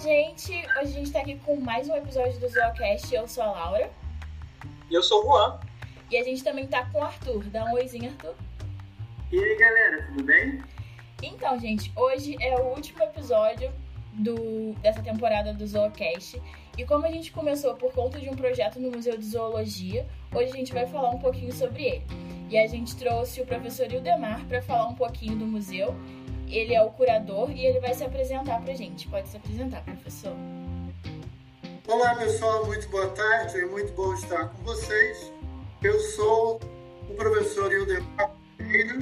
gente! Hoje a gente tá aqui com mais um episódio do Zoocast. Eu sou a Laura. E eu sou o Juan. E a gente também tá com o Arthur. Dá um oizinho, Arthur. E aí, galera, tudo bem? Então, gente, hoje é o último episódio do, dessa temporada do Zoocast. E como a gente começou por conta de um projeto no Museu de Zoologia, hoje a gente vai falar um pouquinho sobre ele. E a gente trouxe o professor Ildemar para falar um pouquinho do museu. Ele é o curador e ele vai se apresentar para a gente. Pode se apresentar, professor. Olá, pessoal, muito boa tarde. É muito bom estar com vocês. Eu sou o professor Ildemar Pereira,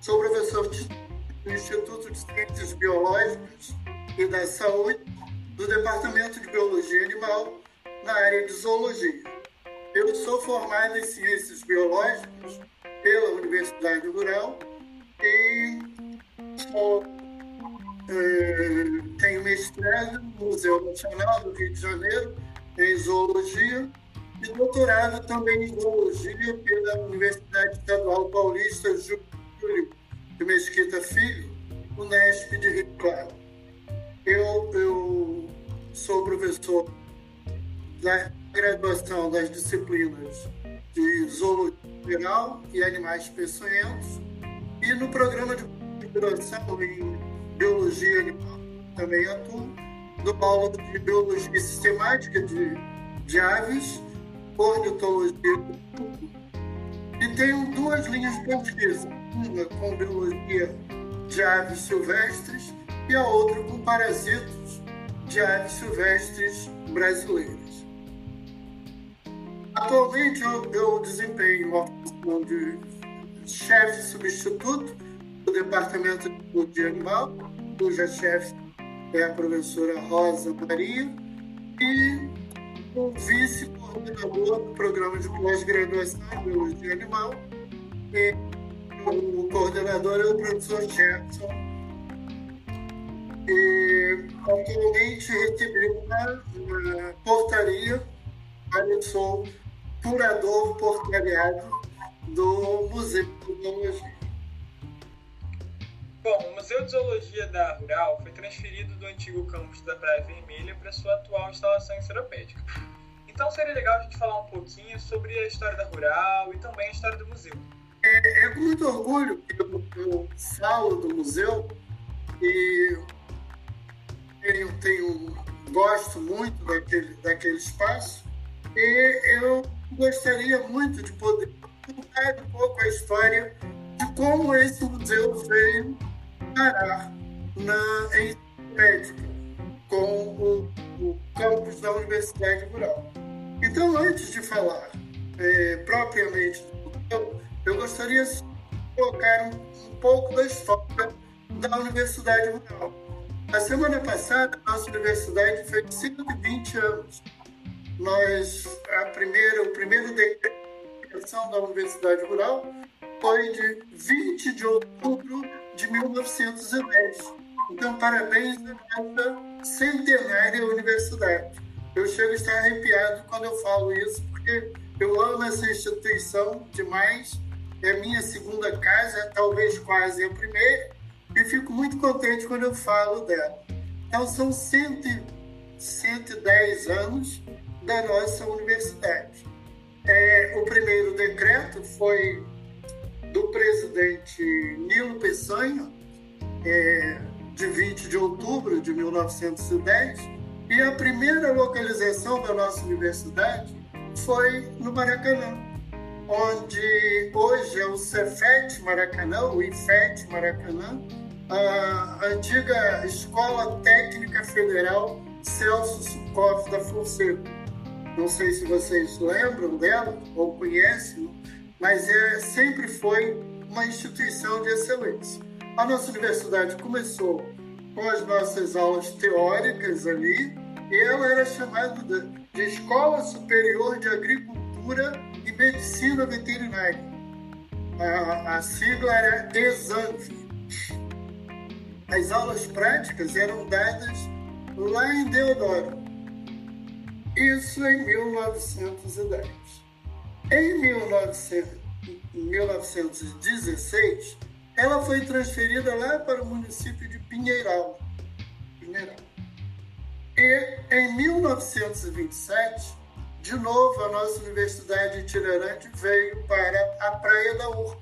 sou professor do Instituto de Ciências Biológicas e da Saúde do Departamento de Biologia Animal na área de Zoologia. Eu sou formado em Ciências Biológicas pela Universidade Rural e é, tenho mestrado no Museu Nacional do Rio de Janeiro em Zoologia e doutorado também em Zoologia pela Universidade Estadual Paulista Júlio de Mesquita Filho, Unesp de Rio Claro. Eu, eu sou professor da graduação das disciplinas de Zoologia Geral e Animais Peçonhentos e no programa de graduação em Biologia Animal também atuo, dou aula de Biologia Sistemática de, de Aves, Ornitologia e tenho duas linhas de pesquisa, uma com Biologia de Aves Silvestres e a outra com Parasitos de Aves Silvestres Brasileiras. Atualmente eu, eu desempenho a função de chefe substituto do Departamento de Biologia Animal, cuja chefe é a professora Rosa Maria, e o vice-coordenador do programa de pós-graduação em Biologia Animal, e o coordenador é o professor Jefferson. E atualmente recebi uma, uma portaria, eu sou curador portariado do Museu de Zoologia. Bom, o Museu de Zoologia da Rural foi transferido do antigo campus da Praia Vermelha para sua atual instalação em Seropédica. Então seria legal a gente falar um pouquinho sobre a história da Rural e também a história do museu. É, é com muito orgulho que eu, eu falo do museu e eu tenho, gosto muito daquele, daquele espaço e eu gostaria muito de poder contar um pouco a história de como esse museu veio parar na, em médica com o, o, campus da Universidade Rural. Então, antes de falar é, propriamente do museu, eu gostaria de colocar um, um pouco da história da Universidade Rural. A semana passada, a nossa universidade fez 120 anos nós, a primeira, o primeiro decreto da Universidade Rural foi de 20 de outubro de 1910. Então, parabéns à nossa centenária universidade. Eu chego a estar arrepiado quando eu falo isso, porque eu amo essa instituição demais. É minha segunda casa, talvez quase a primeira, e fico muito contente quando eu falo dela. Então, são 100, 110 anos da nossa universidade. É, o primeiro decreto foi do presidente Nilo Peçanha, é, de 20 de outubro de 1910, e a primeira localização da nossa universidade foi no Maracanã, onde hoje é o Cefet Maracanã, o IFET Maracanã, a antiga Escola Técnica Federal Celso Sucoff da Fonseca. Não sei se vocês lembram dela ou conhecem, mas é, sempre foi uma instituição de excelência. A nossa universidade começou com as nossas aulas teóricas ali, e ela era chamada de, Escola Superior de Agricultura e Medicina Veterinária. A, a sigla era ESANV. As aulas práticas eram dadas lá em Deodoro, isso em 1910. Em 1916, ela foi transferida lá para o município de Pinheiral. Pinheiral. E em 1927, de novo, a nossa universidade itinerante veio para a Praia da Urca,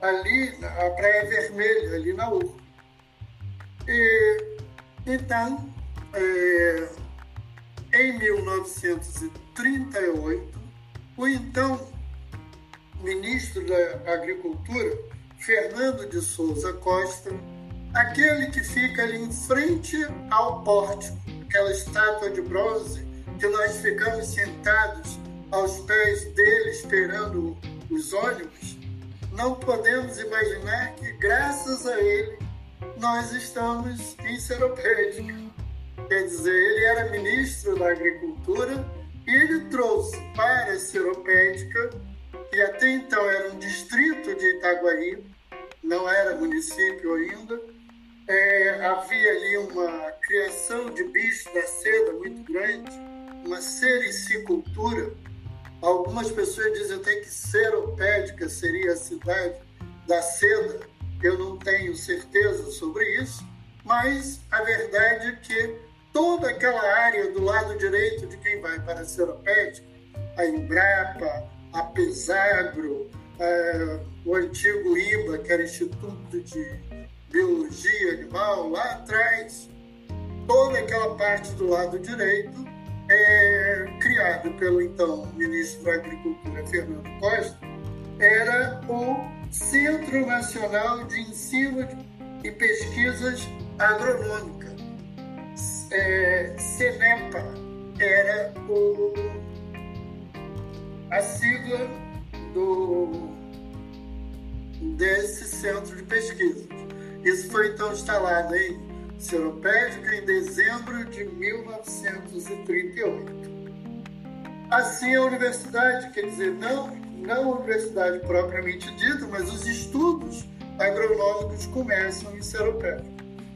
ali, a Praia Vermelha, ali na Urca. E, então, é, em 1938, o então ministro da Agricultura, Fernando de Souza Costa, aquele que fica ali em frente ao pórtico, aquela estátua de bronze que nós ficamos sentados aos pés dele esperando os ônibus, não podemos imaginar que graças a ele nós estamos em Seropédica. Quer dizer, ele era ministro da Agricultura ele trouxe para Seropédica, que até então era um distrito de Itaguaí, não era município ainda, é, havia ali uma criação de bichos da seda muito grande, uma sericicultura. Algumas pessoas dizem até que Seropédica seria a cidade da seda. Eu não tenho certeza sobre isso, mas a verdade é que toda aquela área do lado direito de quem vai para a Seropédica, a Embrapa, a Pesagro, é, o antigo IBA, que era Instituto de Biologia Animal, lá atrás, toda aquela parte do lado direito é, criado pelo então ministro da Agricultura, Fernando Costa, era o Centro Nacional de Ensino e Pesquisas Agronômicas. É, CENEPA era o, a sigla do, desse centro de pesquisa. Isso foi então instalado em Seropédica em dezembro de 1938. Assim, a universidade, quer dizer, não, não a universidade propriamente dita, mas os estudos agronômicos começam em Seropédica.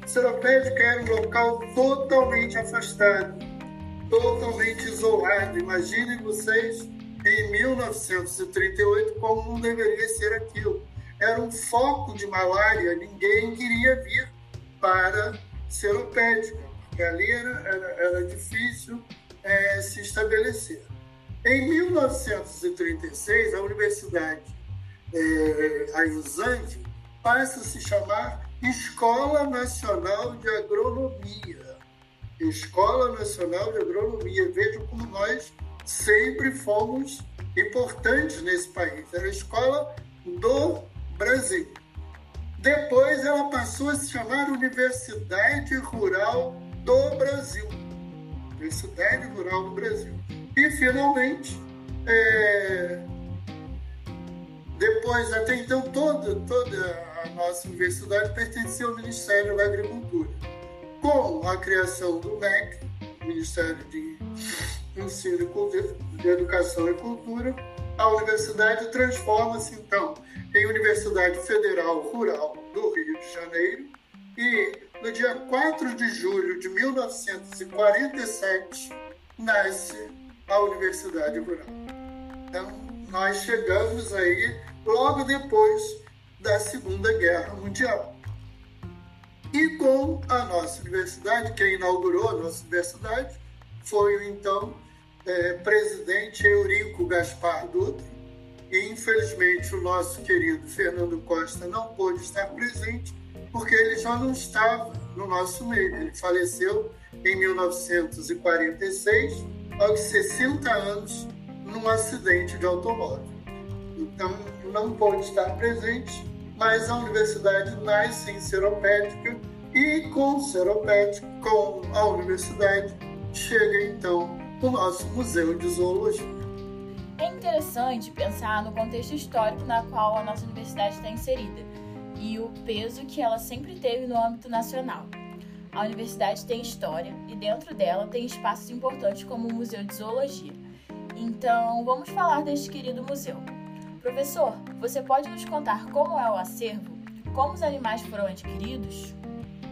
Seropédica era um local totalmente afastado, totalmente isolado. Imaginem vocês em 1938 como não deveria ser aquilo. Era um foco de malária, ninguém queria vir para seropédica, porque ali era, era, era difícil é, se estabelecer. Em 1936, a Universidade é, a Isangue passa a se chamar Escola Nacional de Agronomia. Escola Nacional de Agronomia. Vejam como nós sempre fomos importantes nesse país. Era a escola do Brasil. Depois ela passou a se chamar Universidade Rural do Brasil. Universidade Rural do Brasil. E finalmente, é... depois, até então, toda, toda a nossa universidade pertencia ao Ministério da Agricultura. Com a criação do MEC, Ministério de Ensino e Cultura, Educação e Cultura, a universidade transforma-se então em Universidade Federal Rural do Rio de Janeiro e no dia 4 de julho de 1947 nasce a Universidade Rural. Então, nós chegamos aí logo depois da Segunda Guerra Mundial. E com a nossa universidade, quem inaugurou a nossa universidade foi o então é, presidente Eurico Gaspar Dutra, e infelizmente o nosso querido Fernando Costa não pôde estar presente porque ele já não estava no nosso meio. Ele faleceu em 1946, aos 60 anos, num acidente de automóvel. Então, não pôde estar presente, mas a universidade nasce em Seropédica e com Seropédica, com a universidade, chega então o nosso Museu de Zoologia. É interessante pensar no contexto histórico na qual a nossa universidade está inserida e o peso que ela sempre teve no âmbito nacional. A universidade tem história e dentro dela tem espaços importantes como o Museu de Zoologia. Então, vamos falar deste querido museu. Professor, você pode nos contar como é o acervo? Como os animais foram adquiridos?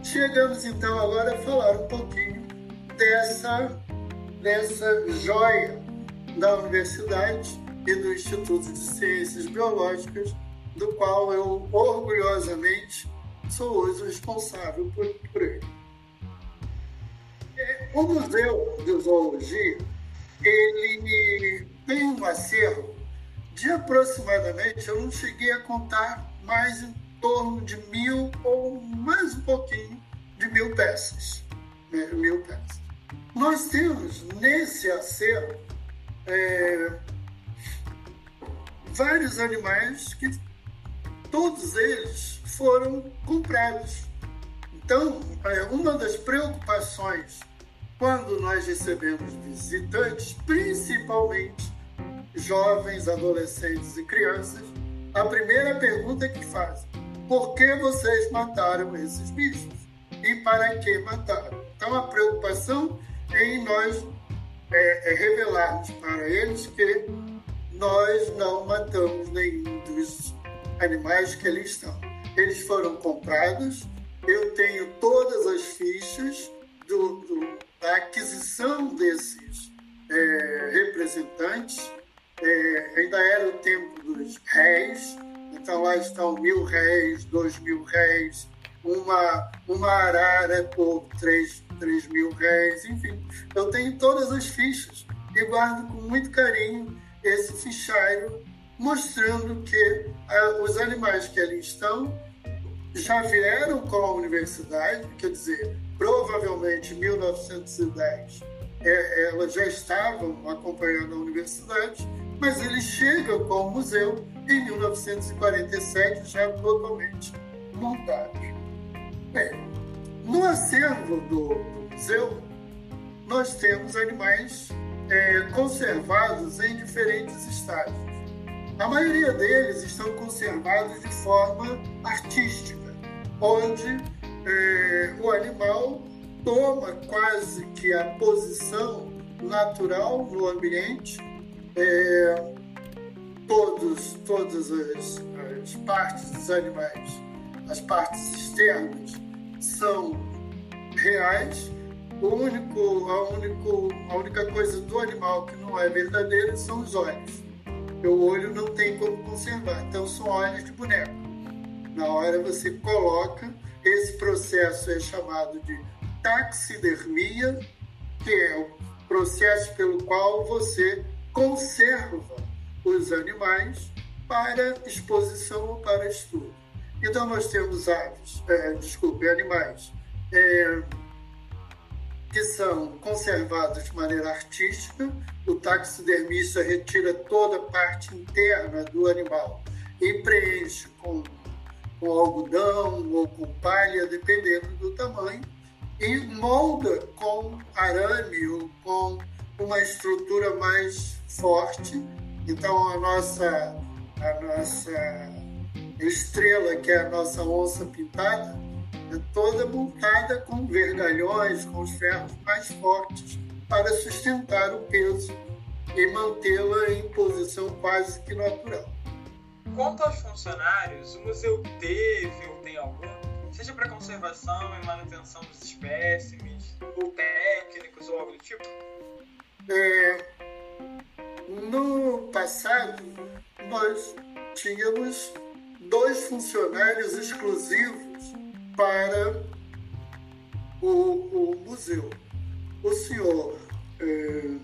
Chegamos então agora a falar um pouquinho dessa, dessa joia da universidade e do Instituto de Ciências Biológicas, do qual eu orgulhosamente sou hoje responsável por, por ele. O Museu de Zoologia ele tem um acervo de aproximadamente, eu não cheguei a contar, mais em torno de mil ou mais um pouquinho de mil peças. Né? Mil peças. Nós temos nesse acervo é, vários animais que todos eles foram comprados. Então, é, uma das preocupações quando nós recebemos visitantes, principalmente jovens, adolescentes e crianças, a primeira pergunta que fazem: por que vocês mataram esses bichos? E para que mataram? Então, a preocupação é em nós é, é revelarmos para eles que nós não matamos nenhum dos animais que ali estão. Eles foram comprados, eu tenho todas as fichas do, do, da aquisição desses é, representantes. É, ainda era o tempo dos réis, então lá estão mil réis, dois mil réis, uma, uma arara por três, três mil réis, enfim. Eu tenho todas as fichas e guardo com muito carinho esse fichário mostrando que ah, os animais que ali estão já vieram com a universidade, quer dizer, provavelmente em 1910 é, elas já estavam acompanhando a universidade, mas eles chegam com o museu em 1947 já totalmente montados. Bem, no acervo do, do museu nós temos animais é, conservados em diferentes estágios. A maioria deles estão conservados de forma artística, onde é, o animal toma quase que a posição natural no ambiente. É, todos, todas as, as partes dos animais, as partes externas, são reais o único, a, único, a única coisa do animal que não é verdadeira são os olhos. O olho não tem como conservar, então são olhos de boneco. Na hora você coloca, esse processo é chamado de taxidermia, que é o processo pelo qual você conserva os animais para exposição ou para estudo. Então nós temos aves, é, desculpe, animais. É, que são conservados de maneira artística. O taxidermista retira toda a parte interna do animal e preenche com, com algodão ou com palha, dependendo do tamanho, e molda com arame ou com uma estrutura mais forte. Então, a nossa, a nossa estrela, que é a nossa onça pintada, é toda montada com vergalhões, com os ferros mais fortes, para sustentar o peso e mantê-la em posição quase que natural. Quanto aos funcionários, o museu teve ou tem algum, seja para conservação e manutenção dos espécimes, ou técnicos ou algo do tipo? É, no passado, nós tínhamos dois funcionários exclusivos para o, o museu. O senhor é,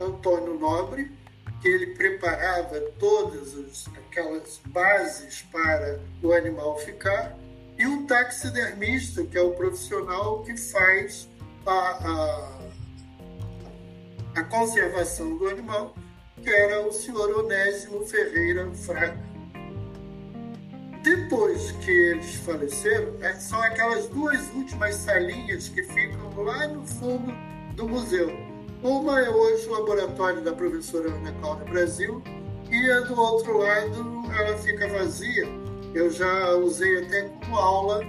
Antônio Nobre, que ele preparava todas as, aquelas bases para o animal ficar, e o taxidermista, que é o profissional que faz a, a, a conservação do animal, que era o senhor Onésimo Ferreira Fraga. Depois que eles faleceram, é, são aquelas duas últimas salinhas que ficam lá no fundo do museu. Uma é hoje o laboratório da professora Ana Cláudia Brasil e a do outro lado ela fica vazia. Eu já usei até como aula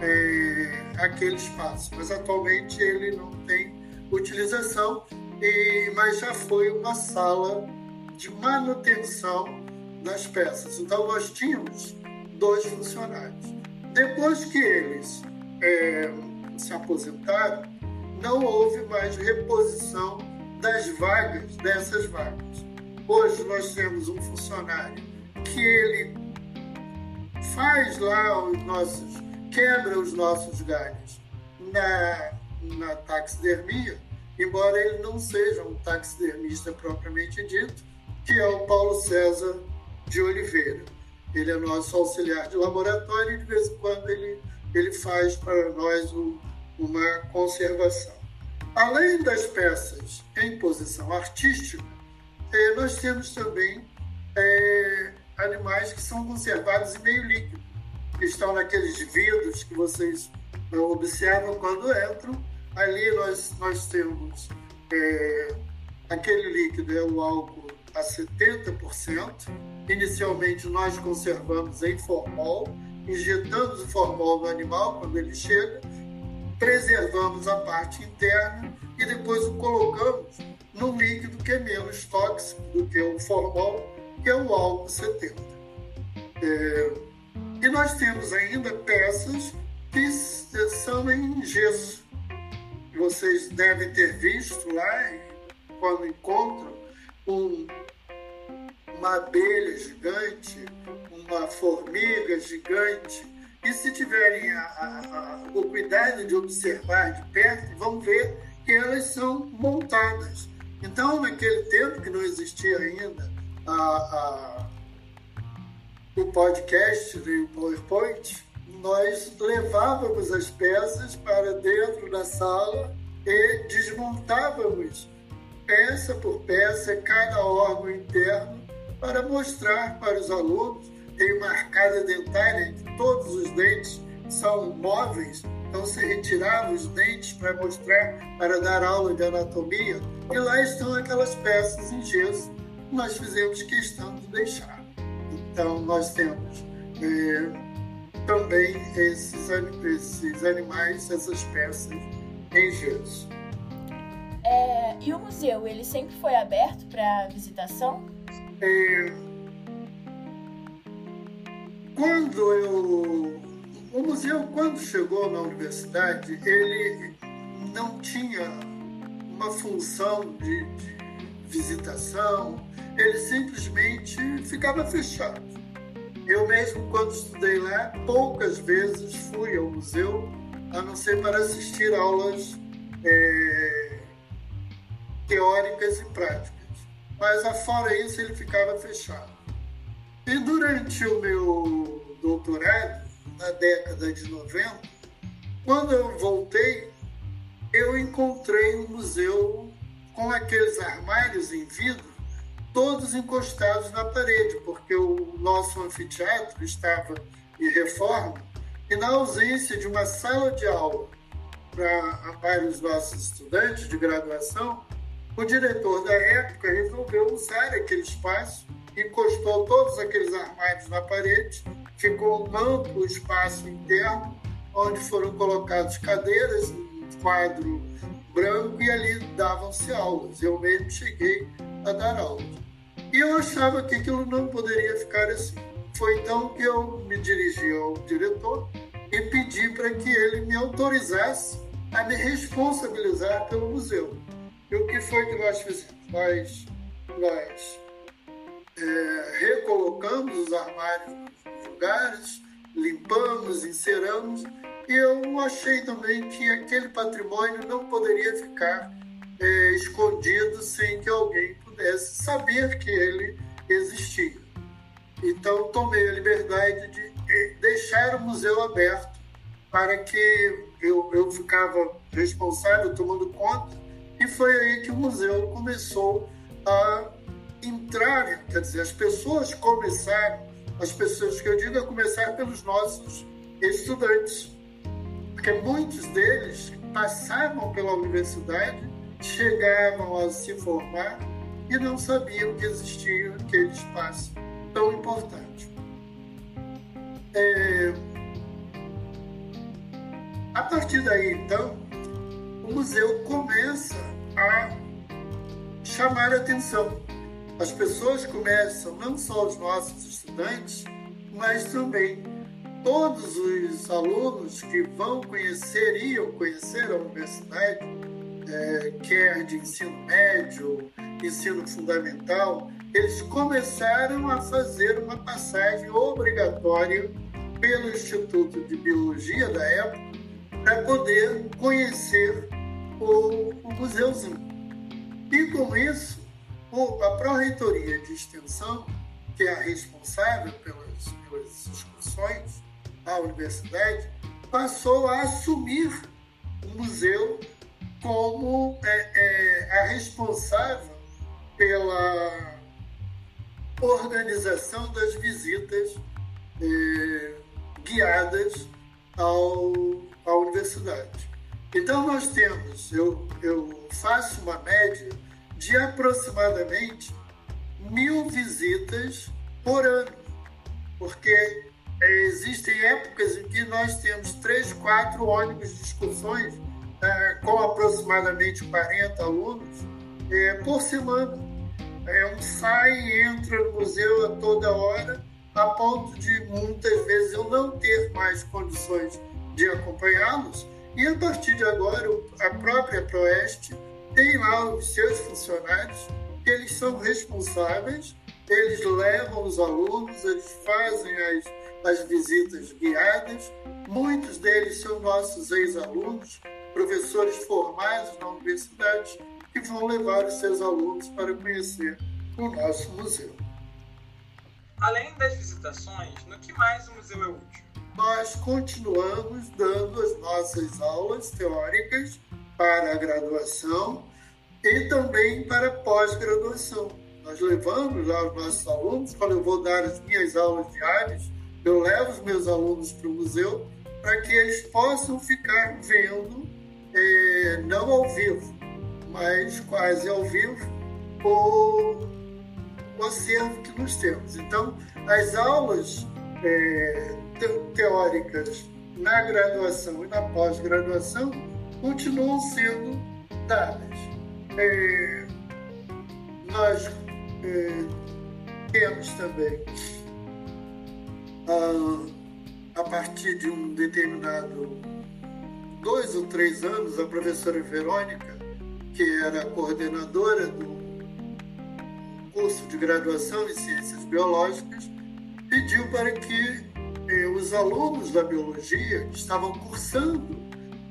é, aquele espaço, mas atualmente ele não tem utilização, e, mas já foi uma sala de manutenção das peças. Então nós tínhamos dois funcionários. Depois que eles é, se aposentaram, não houve mais reposição das vagas, dessas vagas. Hoje nós temos um funcionário que ele faz lá os nossos, quebra os nossos galhos na, na taxidermia, embora ele não seja um taxidermista propriamente dito, que é o Paulo César de Oliveira. Ele é nosso auxiliar de laboratório e de vez em quando ele, ele faz para nós o, uma conservação. Além das peças em posição artística, eh, nós temos também eh, animais que são conservados em meio líquido, que estão naqueles vidros que vocês observam quando entram. Ali nós, nós temos é, aquele líquido, é o álcool a 70%. Inicialmente nós conservamos em formol, injetamos o formol no animal quando ele chega, preservamos a parte interna e depois o colocamos num líquido que é menos tóxico do que o formol que é o álcool 70. É, e nós temos ainda peças que são em gesso. Vocês devem ter visto lá, quando encontram um, uma abelha gigante, uma formiga gigante, e se tiverem a, a, a, o cuidado de observar de perto, vão ver que elas são montadas. Então, naquele tempo que não existia ainda a, a, o podcast e o PowerPoint, nós levávamos as peças para dentro da sala e desmontávamos peça por peça cada órgão interno para mostrar para os alunos. Tem uma arcada dentária que todos os dentes são móveis, então se retirava os dentes para mostrar, para dar aula de anatomia, e lá estão aquelas peças em gesso nós fizemos questão de deixar. Então, nós temos é, também esses, esses animais, essas peças em gesso. É, e o museu, ele sempre foi aberto para visitação? É, quando eu... O museu, quando chegou na universidade, ele não tinha uma função de, de visitação, ele simplesmente ficava fechado. Eu mesmo, quando estudei lá, poucas vezes fui ao museu, a não ser para assistir aulas é, teóricas e práticas. Mas, afora isso, ele ficava fechado. E durante o meu doutorado, na década de 90, quando eu voltei, eu encontrei um museu com aqueles armários em vidro todos encostados na parede, porque o nosso anfiteatro estava em reforma e na ausência de uma sala de aula para vários nossos estudantes de graduação, o diretor da época resolveu usar aquele espaço, encostou todos aqueles armários na parede, ficou um amplo espaço interno, onde foram colocadas cadeiras, um quadro branco e ali davam-se aulas. Eu mesmo cheguei a dar aulas. E eu achava que aquilo não poderia ficar assim. Foi então que eu me dirigi ao diretor e pedi para que ele me autorizasse a me responsabilizar pelo museu. E o que foi que nós fizemos? Nós, nós é, recolocamos os armários nos lugares, limpamos, enceramos, eu achei também que aquele patrimônio não poderia ficar é, escondido sem que alguém pudesse saber que ele existia. Então, tomei a liberdade de eh, deixar o museu aberto para que eu, eu ficava responsável, tomando conta, e foi aí que o museu começou a entrar, quer dizer, as pessoas começaram, as pessoas que eu digo, a começar pelos nossos estudantes, porque muitos deles passavam pela universidade, chegavam a se formar e não sabiam que existia aquele espaço tão importante. É... A partir daí, então, o museu começa a chamar a atenção. As pessoas começam, não só os nossos estudantes, mas também todos os alunos que vão conhecer, iam conhecer a universidade, é, quer de ensino médio, ensino fundamental, eles começaram a fazer uma passagem obrigatória pelo Instituto de Biologia da época para poder conhecer o, o museuzinho. E com isso, a Pró-Reitoria de Extensão, que é a responsável pelas, pelas excursões à universidade, passou a assumir o museu como é, é, a responsável pela organização das visitas é, guiadas ao, à universidade. Então, nós temos, eu, eu faço uma média de aproximadamente mil visitas por ano, porque existem épocas em que nós temos três, quatro ônibus de excursões é, com aproximadamente 40 alunos é, por semana. É, um sai e entra no museu a toda hora, a ponto de muitas vezes eu não ter mais condições de acompanhá-los. E a partir de agora, a própria Proeste tem lá os seus funcionários, eles são responsáveis, eles levam os alunos, eles fazem as, as visitas guiadas. Muitos deles são nossos ex-alunos, professores formados na universidade, que vão levar os seus alunos para conhecer o nosso museu. Além das visitações, no que mais o museu é útil? Nós continuamos dando as nossas aulas teóricas para a graduação e também para pós-graduação. Nós levamos lá os nossos alunos, quando eu vou dar as minhas aulas diárias, eu levo os meus alunos para o museu para que eles possam ficar vendo, é, não ao vivo, mas quase ao vivo, o, o acervo que nós temos. Então, as aulas é, teóricas na graduação e na pós-graduação continuam sendo dadas. É, nós temos também, a, a partir de um determinado dois ou três anos, a professora Verônica, que era coordenadora do curso de graduação em ciências biológicas, pediu para que eh, os alunos da biologia que estavam cursando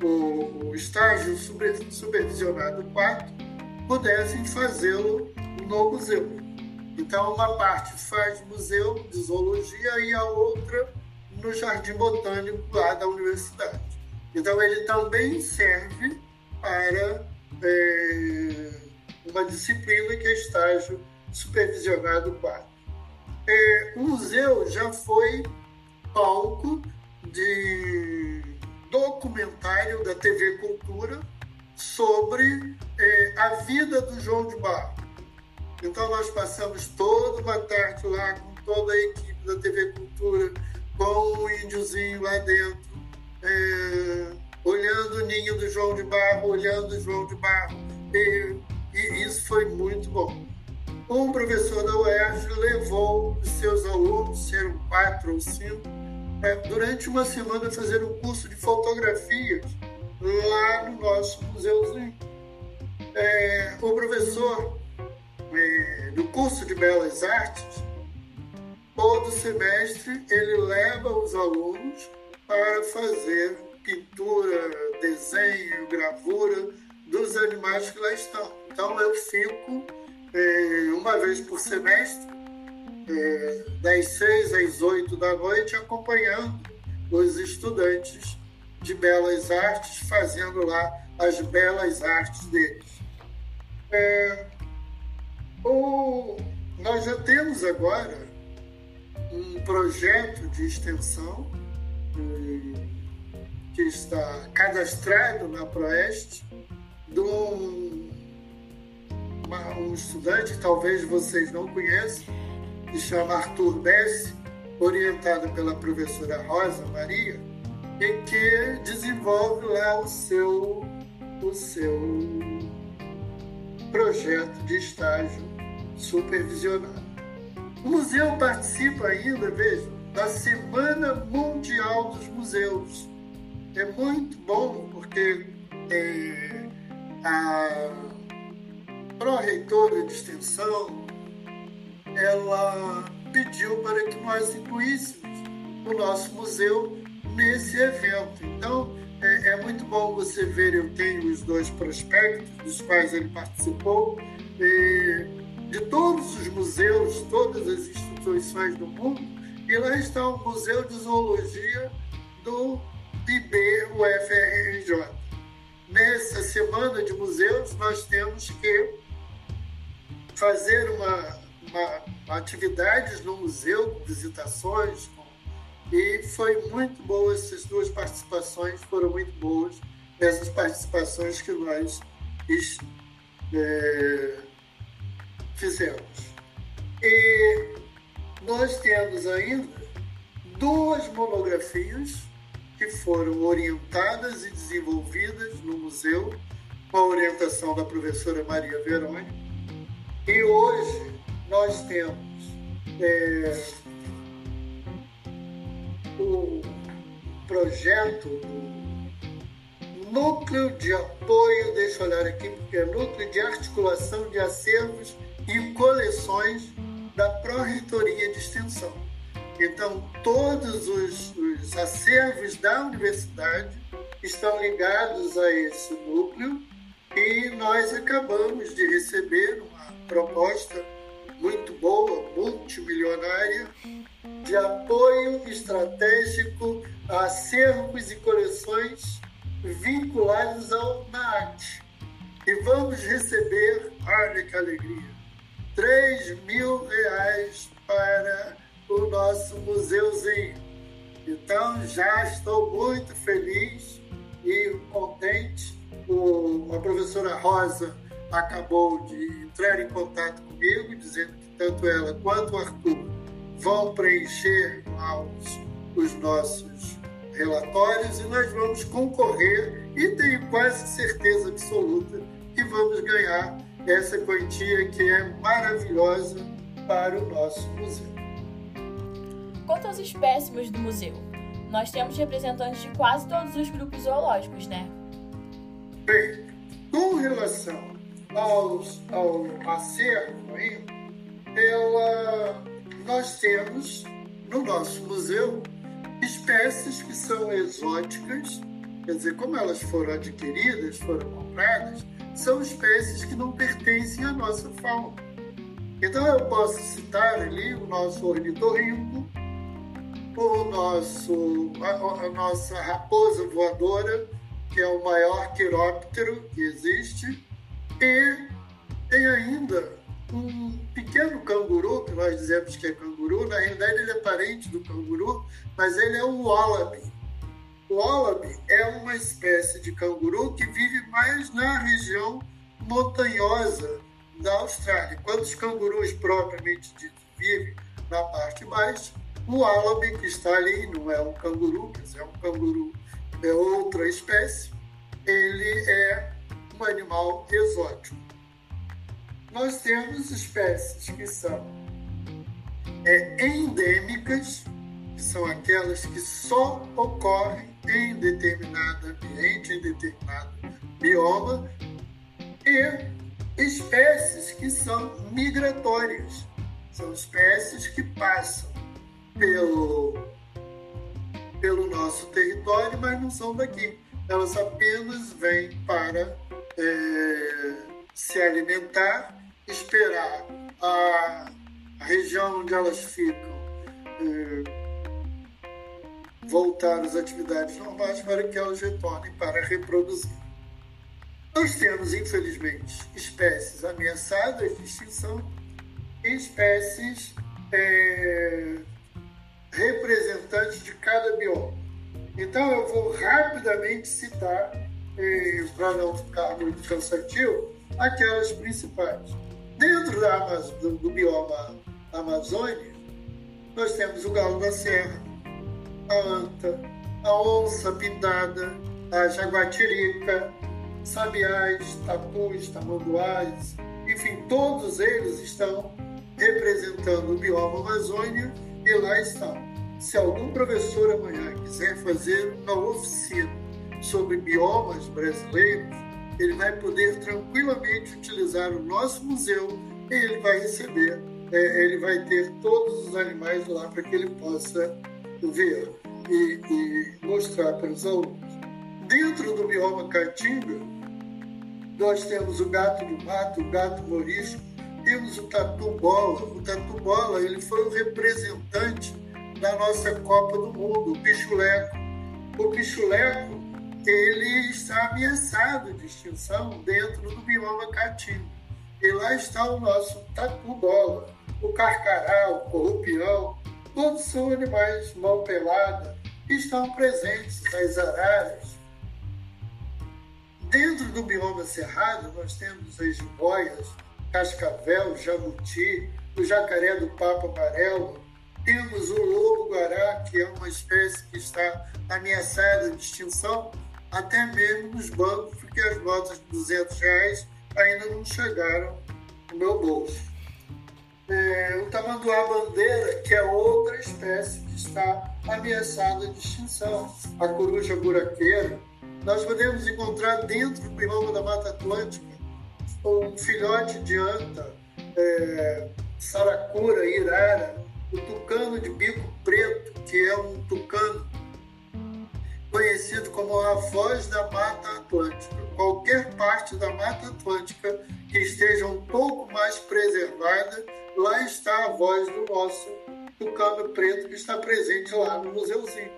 o, o estágio super, supervisionado 4 pudessem fazê-lo no museu. Então, uma parte faz museu de zoologia e a outra no Jardim Botânico lá da universidade. Então, ele também serve para é, uma disciplina que é estágio supervisionado 4. É, o museu já foi palco de documentário da TV Cultura sobre é, a vida do João de Barro. Então nós passamos toda uma tarde lá com toda a equipe da TV Cultura, com o índiozinho lá dentro, é, olhando o ninho do João de Barro, olhando o João de Barro. E, e isso foi muito bom. Um professor da UERJ levou os seus alunos, eram quatro ou cinco, é, durante uma semana fazer um curso de fotografias lá no nosso museuzinho. É, o professor do curso de Belas Artes, todo semestre ele leva os alunos para fazer pintura, desenho, gravura dos animais que lá estão. Então eu fico é, uma vez por semestre, é, das seis às oito da noite, acompanhando os estudantes de belas artes, fazendo lá as belas artes deles. É, nós já temos agora um projeto de extensão é, que está cadastrado na Proeste de um um estudante, talvez vocês não conheçam, que chama Arthur Bessi, orientado pela professora Rosa Maria, e que desenvolve lá o seu, o seu projeto de estágio supervisionado. O museu participa ainda, veja, da Semana Mundial dos Museus. É muito bom porque é, a pró-reitora de extensão, ela pediu para que nós incluíssemos o nosso museu nesse evento. Então, é, é muito bom você ver, eu tenho os dois prospectos dos quais ele participou, de todos os museus, todas as instituições do mundo, e lá está o Museu de Zoologia do IB UFRJ. Nessa semana de museus, nós temos que fazer uma, uma, uma atividades no museu, visitações, e foi muito boa essas duas participações, foram muito boas essas participações que nós é, fizemos. E nós temos ainda duas monografias que foram orientadas e desenvolvidas no museu com a orientação da professora Maria Verônica. E hoje nós temos é, o projeto do Núcleo de Apoio, deixa eu olhar aqui, porque é Núcleo de Articulação de Acervos e Coleções da Pró-Reitoria de Extensão. Então, todos os, os acervos da universidade estão ligados a esse núcleo e nós acabamos de receber uma proposta muito boa, multimilionária, de apoio estratégico a acervos e coleções vinculados ao NAT. E vamos receber, olha que alegria, 3 mil reais para o nosso museuzinho. Então já estou muito feliz e contente. O, a professora Rosa acabou de entrar em contato comigo, dizendo que tanto ela quanto o Arthur vão preencher os, os nossos relatórios e nós vamos concorrer e tenho quase certeza absoluta que vamos ganhar essa quantia que é maravilhosa para o nosso museu. Quanto aos espécimes do museu, nós temos representantes de quase todos os grupos zoológicos, né? Bem, com relação aos, ao acervo, aí, ela, nós temos no nosso museu espécies que são exóticas, quer dizer, como elas foram adquiridas, foram compradas, são espécies que não pertencem à nossa fauna. Então eu posso citar ali o nosso ornitorrinco, o nosso, a, a nossa raposa voadora, que é o maior quiróptero que existe, e tem ainda um pequeno canguru, que nós dizemos que é canguru, na realidade ele é parente do canguru, mas ele é um wallaby. Wallaby é uma espécie de canguru que vive mais na região montanhosa da Austrália. Quando os cangurus propriamente ditos vivem na parte baixa, o wallaby que está ali não é um canguru, mas é um canguru, é outra espécie, ele é um animal exótico. Nós temos espécies que são é, endêmicas, que são aquelas que só ocorrem em determinado ambiente, em determinado bioma, e espécies que são migratórias. São espécies que passam pelo, pelo nosso território, mas não são daqui. Elas apenas vêm para é, se alimentar, esperar a, região onde elas ficam é, voltar às atividades normais para que elas retornem para reproduzir. Nós temos, infelizmente, espécies ameaçadas de extinção e espécies é, representantes de cada bioma. Então, eu vou rapidamente citar para não ficar muito cansativo, aquelas principais. Dentro da, do, do bioma Amazônia, nós temos o galo da serra, a anta, a onça pintada, a jaguatirica, sabiás, tatus, tamanduás, enfim, todos eles estão representando o bioma Amazônia e lá estão. Se algum professor amanhã quiser fazer uma oficina sobre biomas brasileiros, ele vai poder tranquilamente utilizar o nosso museu e ele vai receber, é, ele vai ter todos os animais lá para que ele possa ver e, e mostrar para os alunos. Dentro do bioma caatinga, nós temos o gato do mato, o gato morisco, temos o tatu-bola. O tatu-bola ele foi o representante da nossa Copa do Mundo, o pichuleco. O pichuleco ele está ameaçado de extinção dentro do bioma caatinga. E lá está o nosso tatu-bola, o carcará, o corrupião, todos são animais mão pelada que estão presentes nas araras, Dentro do bioma cerrado, nós temos as jiboias, cascavel, jabuti, o jacaré do papo amarelo, temos o lobo-guará, que é uma espécie que está ameaçada de extinção, até mesmo nos bancos, porque as notas de 200 reais ainda não chegaram no meu bolso. É, o tamanduá-bandeira, que é outra espécie que está ameaçada de extinção. A coruja buraqueira, nós podemos encontrar dentro do bioma da Mata Atlântica um filhote de anta, é, saracura, irara, o tucano de bico preto, que é um tucano conhecido como a voz da Mata Atlântica. Qualquer parte da Mata Atlântica que esteja um pouco mais preservada, lá está a voz do nosso tucano preto que está presente lá no museuzinho.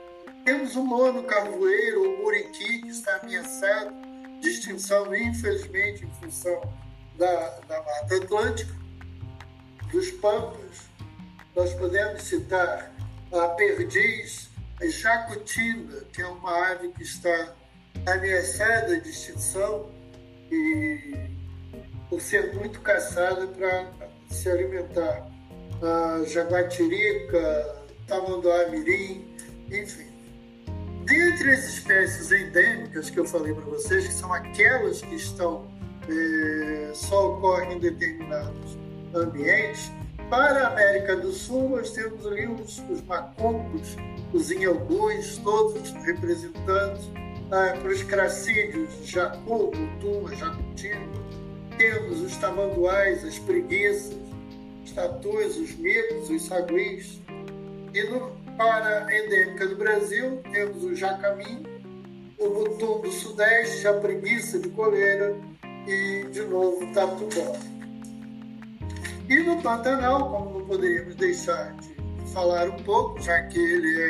Temos o mono carvoeiro, o muriqui, que está ameaçado de extinção, infelizmente, em função da, da Mata Atlântica, dos pampas. Nós podemos citar a perdiz, a jacutinga, que é uma ave que está ameaçada de extinção e por ser muito caçada para se alimentar. A jaguatirica, tamanduá mirim, enfim. Dentre as espécies endêmicas que eu falei para vocês, que são aquelas que estão é, só ocorrem em determinados ambientes, para a América do Sul nós temos ali os, os macumbos, os inhalgus, todos representantes ah, para os cracídeos, jacu, mutuma, jacutino. Temos os tamanduás, as preguiças, os tatus, os micos, os saguis. E no, para endêmica do Brasil, temos o jacamim, o mutum do sudeste, a preguiça de coleira e, de novo, o tatubó. E no Pantanal, como não poderíamos deixar de falar um pouco, já que ele é,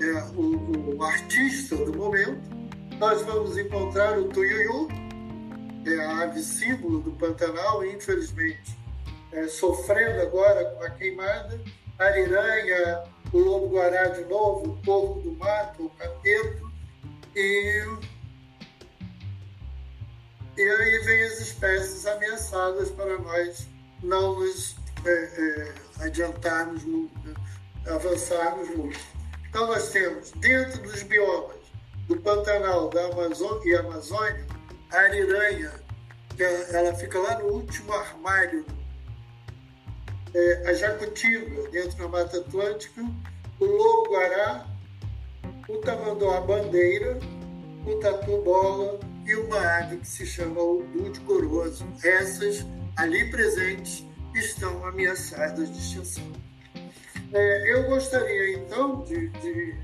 é o, o, artista do momento, nós vamos encontrar o tuiuiu, é a ave símbolo do Pantanal, infelizmente é, sofrendo agora com a queimada, a ariranha, o lobo-guará de novo, o porco do mato, o cateto, e, e aí vem as espécies ameaçadas para nós não nos é, é, adiantarmos muito, né? avançarmos muito. Então nós temos dentro dos biomas do Pantanal da Amazônia e Amazônia, a ariranha, que ela fica lá no último armário é, a jacutinga, dentro da Mata Atlântica, o lobo-guará, o tamanduá-bandeira, o tatu-bola e uma ave que se chama o de coroso. Essas, ali presentes, estão ameaçadas de extinção. É, eu gostaria, então, de, de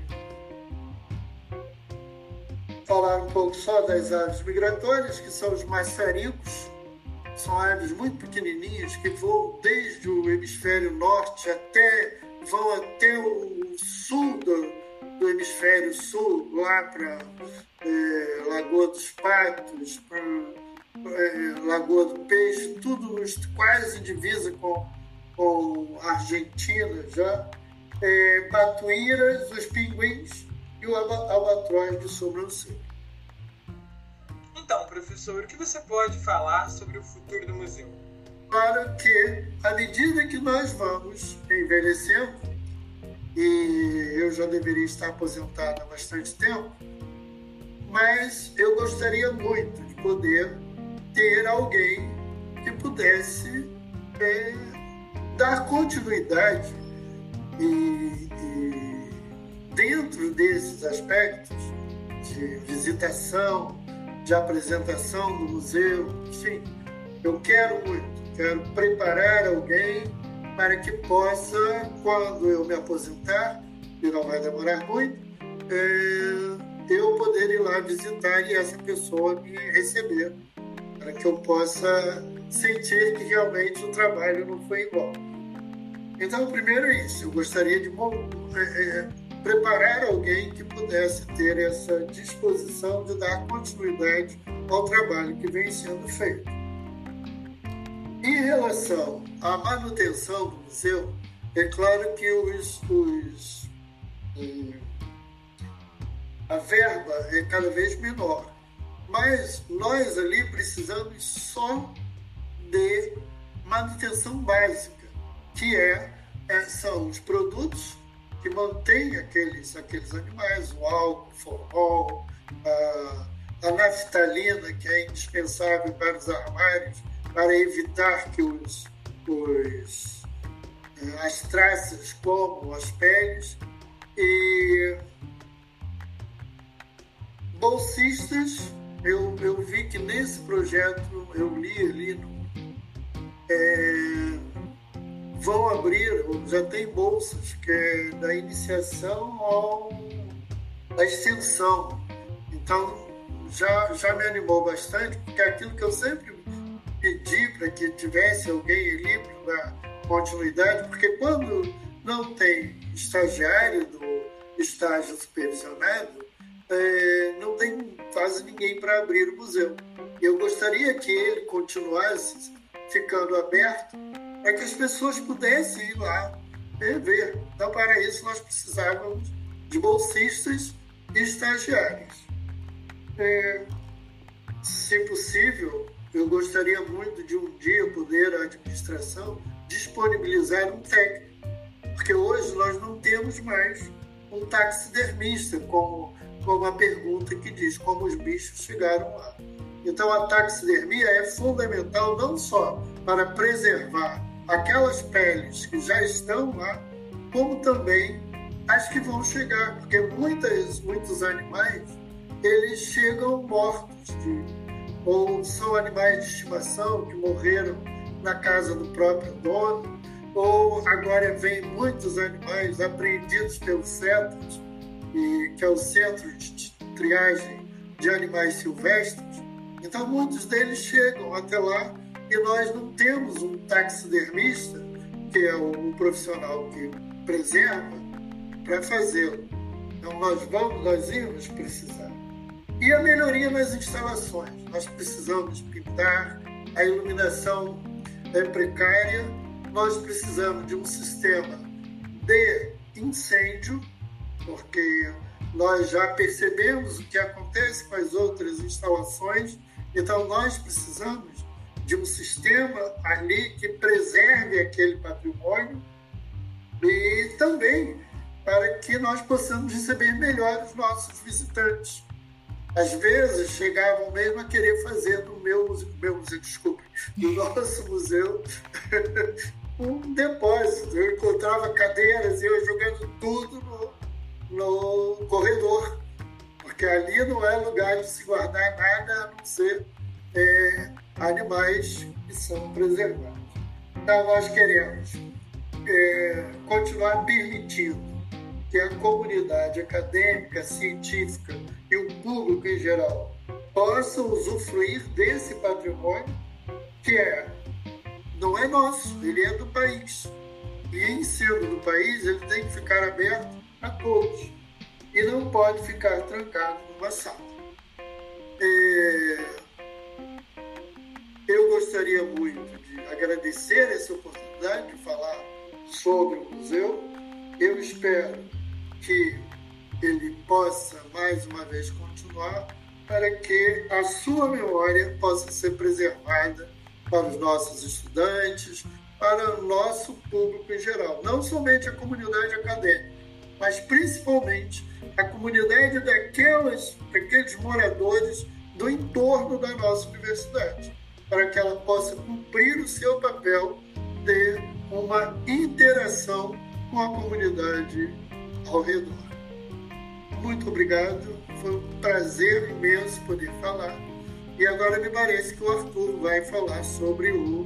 falar um pouco só das aves migratórias, que são os maçaricos, são aves muito pequenininhas que voam desde o hemisfério norte até vão até o sul do, do hemisfério sul, lá para é, Lagoa dos Patos, para é, Lagoa do Peixe, tudo quase divisa com, com a Argentina já. É, Batuíras, os pinguins e o albatroz de sobrancelha. Então, professor, o que você pode falar sobre o futuro do museu? Para que, à medida que nós vamos envelhecendo, e eu já deveria estar aposentado há bastante tempo, mas eu gostaria muito de poder ter alguém que pudesse é, dar continuidade e, e dentro desses aspectos de visitação, de apresentação do museu, enfim, eu quero muito, quero preparar alguém para que possa, quando eu me aposentar, e não vai demorar muito, é, eu poder ir lá visitar e essa pessoa me receber, para que eu possa sentir que realmente o trabalho não foi igual. Então, primeiro é isso, eu gostaria de é, é, preparar alguém que pudesse ter essa disposição de dar continuidade ao trabalho que vem sendo feito. Em relação à manutenção do museu, é claro que os, os eh, a verba é cada vez menor, mas nós ali precisamos só de manutenção básica, que é, é são os produtos que mantêm aqueles, aqueles animais, o álcool, o formol, a, a naftalina, que é indispensável para os armários, para evitar que os, os, eh, as traças comam as peles. E bolsistas, eu, eu vi que nesse projeto, eu li ali, no, é, vão abrir, já tem bolsas, que é da iniciação ao, extensão. Então, já, já me animou bastante, porque aquilo que eu sempre pedi para que tivesse alguém ali para continuidade, porque quando não tem estagiário do estágio supervisionado, é, não tem quase ninguém para abrir o museu. Eu gostaria que ele continuasse ficando aberto para que as pessoas pudessem ir lá ver. Então, para isso, nós precisávamos de bolsistas e estagiários. É, se possível, eu gostaria muito de um dia poder a administração disponibilizar um técnico, porque hoje nós não temos mais um taxidermista, como, como a pergunta que diz como os bichos chegaram lá. Então a taxidermia é fundamental não só para preservar aquelas peles que já estão lá, como também as que vão chegar, porque muitas, muitos animais eles chegam mortos de, ou são animais de estimação que morreram na casa do próprio dono, ou agora vem muitos animais apreendidos pelos CETROS, que é o Centro de Triagem de Animais Silvestres. Então, muitos deles chegam até lá e nós não temos um taxidermista, que é o, profissional que preserva, para fazê-lo. Então, nós vamos, nós íamos precisar. E a melhoria nas instalações. Nós precisamos pintar, a iluminação é precária, nós precisamos de um sistema de incêndio, porque nós já percebemos o que acontece com as outras instalações, então nós precisamos de um sistema ali que preserve aquele patrimônio e também para que nós possamos receber melhor os nossos visitantes. Às vezes chegavam mesmo a querer fazer no meu, meu museu, desculpe, no nosso museu, um depósito. Eu encontrava cadeiras e eu jogando tudo no, no corredor, porque ali não é lugar de se guardar nada a não ser é, animais que são preservados. Então, nós queremos é, continuar permitindo que a comunidade acadêmica, científica e o público em geral possam usufruir desse patrimônio que é não é nosso, ele é do país. E em sendo do país, ele tem que ficar aberto a todos e não pode ficar trancado numa sala. É... Gostaria muito de agradecer essa oportunidade de falar sobre o museu. Eu espero que ele possa mais uma vez continuar para que a sua memória possa ser preservada para os nossos estudantes, para o nosso público em geral, não somente a comunidade acadêmica, mas principalmente a comunidade daquelas, daqueles moradores do entorno da nossa universidade, para que ela possa cumprir o seu papel de uma interação com a comunidade ao redor. Muito obrigado, foi um prazer imenso poder falar e agora me parece que o Arthur vai falar sobre o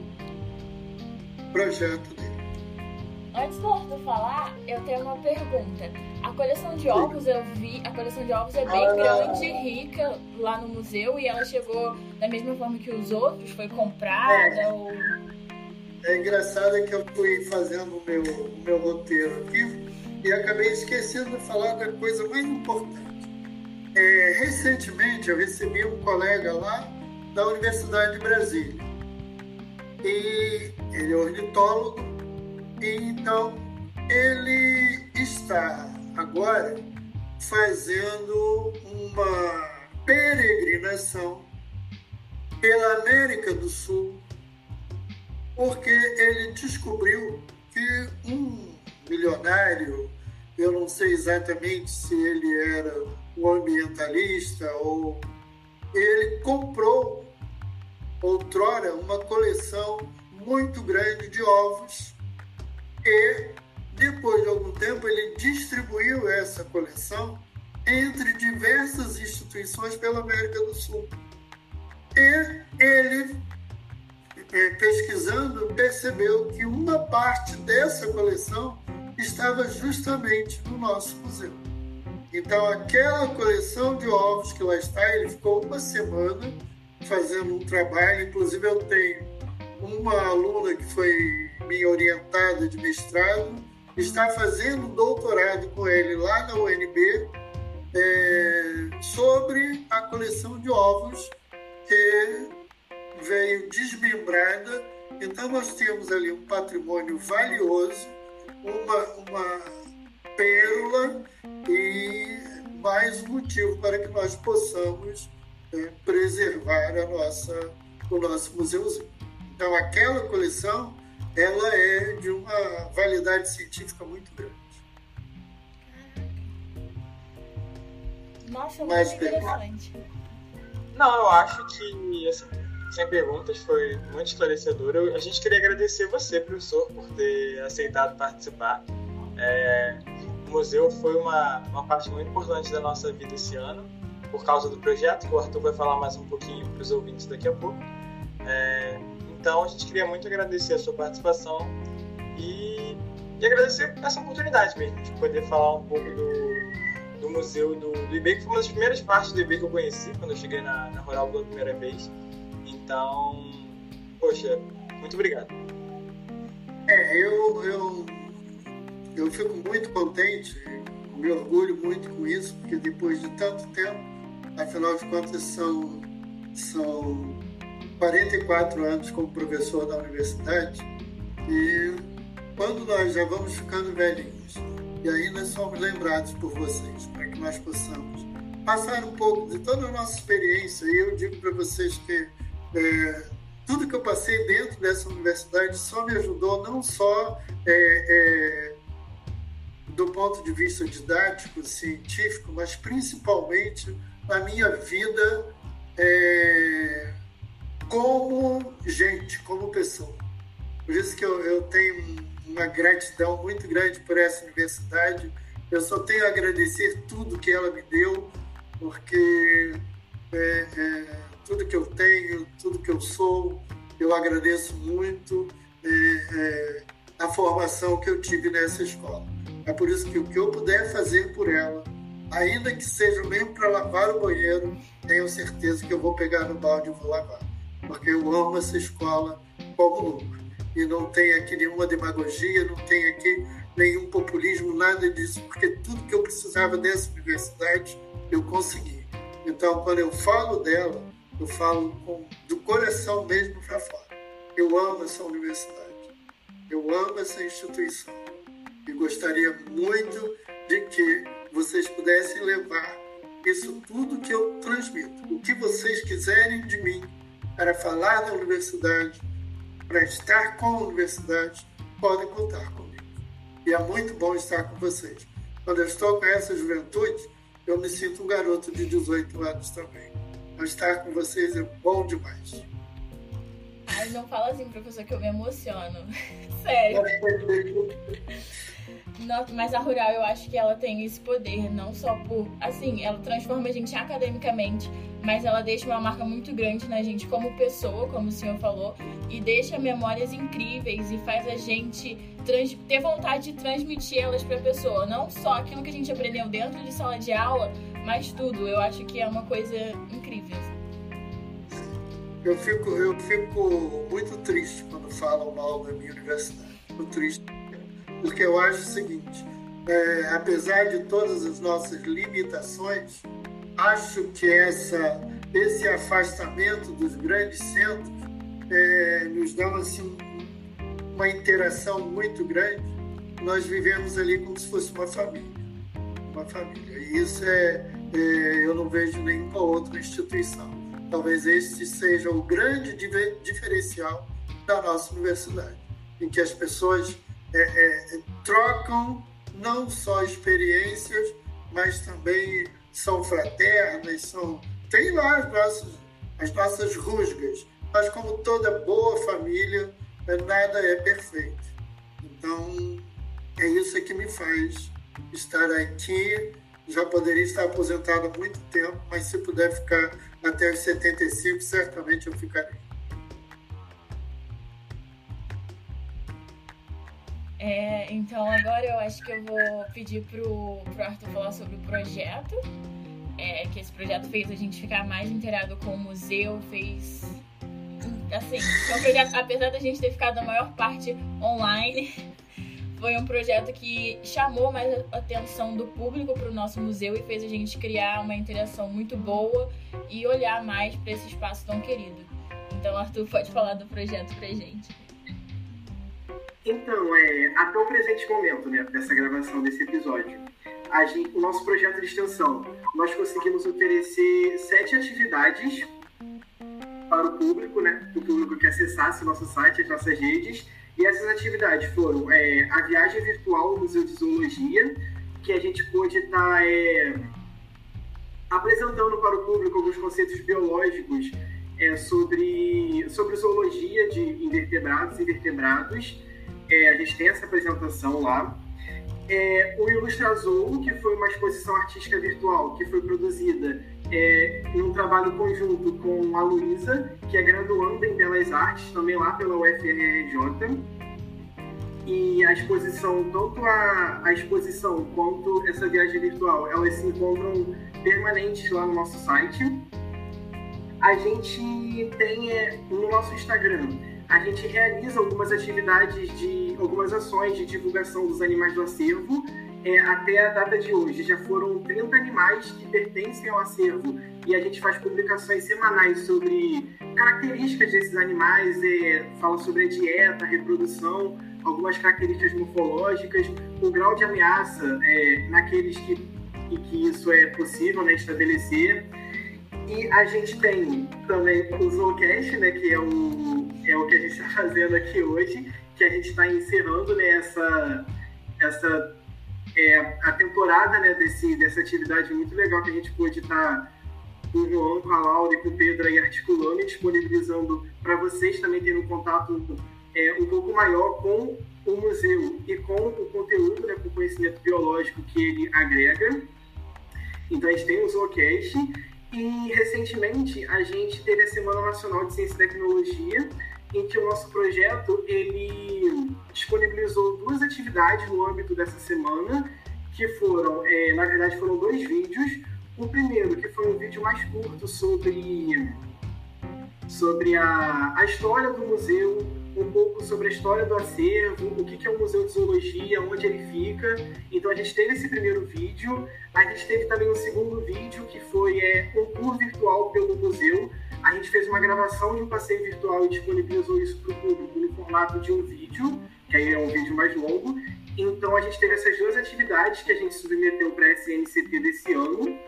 projeto dele. Antes do Arthur falar, eu tenho uma pergunta. A coleção de ovos, eu vi, a coleção de ovos é bem Ah. grande e rica lá no museu e ela chegou da mesma forma que os outros, foi comprada ou. É engraçado que eu fui fazendo o meu, o meu roteiro aqui e acabei esquecendo de falar da coisa mais importante. É, recentemente eu recebi um colega lá da Universidade de Brasília. E ele é ornitólogo, então ele está agora fazendo uma peregrinação pela América do Sul porque ele descobriu que um milionário, eu não sei exatamente se ele era um ambientalista ou ele comprou outrora uma coleção muito grande de ovos e depois de algum tempo ele distribuiu essa coleção entre diversas instituições pela América do Sul. E ele é, pesquisando, percebeu que uma parte dessa coleção estava justamente no nosso museu. Então, aquela coleção de ovos que lá está, ele ficou uma semana fazendo um trabalho. Inclusive, eu tenho uma aluna que foi minha orientada de mestrado, está fazendo doutorado com ele lá na UNB é, sobre a coleção de ovos que veio desmembrada. Então, nós temos ali um patrimônio valioso, uma, uma pérola e mais um motivo para que nós possamos é, preservar a nossa, o nosso museuzinho. Então, aquela coleção ela é de uma validade científica muito grande. Nossa, muito Mais interessante. Não, eu acho que, assim, sem perguntas, foi muito esclarecedor. Eu- a gente queria agradecer você, professor, por ter aceitado participar. É, o museu foi uma, uma parte muito importante da nossa vida esse ano, por causa do projeto, que o Arthur vai falar mais um pouquinho para os ouvintes daqui a pouco. É, então, a gente queria muito agradecer a sua participação e, e agradecer essa oportunidade mesmo, de poder falar um pouco do, do museu do, do IB, que foi uma das primeiras partes do IB que eu conheci quando eu cheguei na, na Rural pela primeira vez. Então, poxa, muito obrigado. É, eu, eu, eu fico muito contente, me orgulho muito com isso, porque depois de tanto tempo, afinal de contas são, são 44 anos como professor da universidade, e quando nós já vamos ficando velhinhos e ainda somos lembrados por vocês, para que nós possamos passar um pouco de toda a nossa experiência, e eu digo para vocês que é, tudo que eu passei dentro dessa universidade só me ajudou não só é, é, do ponto de vista didático, científico, mas principalmente na minha vida é, como gente, como pessoa. Por isso que eu, eu tenho uma gratidão muito grande por essa universidade. Eu só tenho a agradecer tudo que ela me deu, porque é, é, tudo que eu tenho, tudo que eu sou, eu agradeço muito é, é, a formação que eu tive nessa escola. É por isso que o que eu puder fazer por ela, ainda que seja mesmo para lavar o banheiro, tenho certeza que eu vou pegar no balde e vou lavar. Porque eu amo essa escola como louco. E não tem aqui nenhuma demagogia, não tem aqui nenhum populismo, nada disso, porque tudo que eu precisava dessa universidade eu consegui. Então, quando eu falo dela, eu falo com, do coração mesmo para fora. Eu amo essa universidade, eu amo essa instituição e gostaria muito de que vocês pudessem levar isso tudo que eu transmito, o que vocês quiserem de mim para falar da universidade, para estar com a universidade, podem contar comigo. E é muito bom estar com vocês. Quando eu estou com essa juventude, eu me sinto um garoto de 18 anos também. Mas estar com vocês é bom demais. Ai, não fala assim, professor, que eu me emociono. Sério. Não, mas a Rural, eu acho que ela tem esse poder, não só por. Assim, ela transforma a gente academicamente, mas ela deixa uma marca muito grande na gente como pessoa, como o senhor falou, e deixa memórias incríveis e faz a gente trans, ter vontade de transmitir elas para a pessoa. Não só aquilo que a gente aprendeu dentro de sala de aula, mas tudo. Eu acho que é uma coisa incrível. Eu fico, eu fico muito triste quando falam mal da minha universidade. Fico triste porque eu acho o seguinte: é, apesar de todas as nossas limitações, acho que essa, esse afastamento dos grandes centros é, nos dá assim, uma interação muito grande. Nós vivemos ali como se fosse uma família. Uma família. E isso é, é eu não vejo nenhuma outra instituição. Talvez este seja o grande diferencial da nossa universidade, em que as pessoas é, é, trocam não só experiências, mas também são fraternas, são tem lá as nossas, as nossas rusgas, mas como toda boa família, nada é perfeito. Então, é isso que me faz estar aqui. Já poderia estar aposentado há muito tempo, mas se puder ficar até os 75, certamente eu ficarei. É, então agora eu acho que eu vou pedir pro, pro Arthur falar sobre o projeto. É, que esse projeto fez a gente ficar mais inteirado com o museu, fez. Assim, é um projeto, apesar da gente ter ficado a maior parte online, foi um projeto que chamou mais a atenção do público para o nosso museu e fez a gente criar uma interação muito boa e olhar mais para esse espaço tão querido. Então, Arthur, pode falar do projeto pra gente. Então, é, até o presente momento, né, dessa gravação desse episódio, gente, o nosso projeto de extensão, nós conseguimos oferecer sete atividades para o público, né, para o público que acessasse o nosso site, as nossas redes, e essas atividades foram é, a viagem virtual ao Museu de Zoologia, que a gente pôde estar tá, é, apresentando para o público alguns conceitos biológicos é, sobre, sobre zoologia de invertebrados e vertebrados, é, a gente tem essa apresentação lá. É, o Ilustrazou, que foi uma exposição artística virtual que foi produzida é, um trabalho conjunto com a Luísa, que é graduanda em Belas Artes, também lá pela UFRJ. E a exposição, tanto a, a exposição quanto essa viagem virtual, elas se encontram permanentes lá no nosso site. A gente tem é, no nosso Instagram a gente realiza algumas atividades de algumas ações de divulgação dos animais do acervo é, até a data de hoje. Já foram 30 animais que pertencem ao acervo e a gente faz publicações semanais sobre características desses animais, é, fala sobre a dieta, a reprodução, algumas características morfológicas, o grau de ameaça é, naqueles que, que isso é possível né, estabelecer. E a gente tem também o Zoocast, né, que é o, é o que a gente está fazendo aqui hoje, que a gente está encerrando né, essa, essa é, a temporada né, desse, dessa atividade muito legal que a gente pôde estar tá com o João, com a Laura e com o Pedro aí articulando e disponibilizando para vocês também terem um contato é, um pouco maior com o museu e com o conteúdo, né, com o conhecimento biológico que ele agrega. Então a gente tem o Zoocast e recentemente a gente teve a Semana Nacional de Ciência e Tecnologia, em que o nosso projeto ele disponibilizou duas atividades no âmbito dessa semana, que foram, é, na verdade, foram dois vídeos. O primeiro, que foi um vídeo mais curto sobre, sobre a, a história do museu, um pouco sobre a história do acervo, o que é o Museu de Zoologia, onde ele fica. Então a gente teve esse primeiro vídeo. A gente teve também um segundo vídeo que foi é, um tour virtual pelo museu. A gente fez uma gravação de um passeio virtual e disponibilizou isso para o público no formato de um vídeo, que aí é um vídeo mais longo. Então a gente teve essas duas atividades que a gente submeteu para a SNCT desse ano.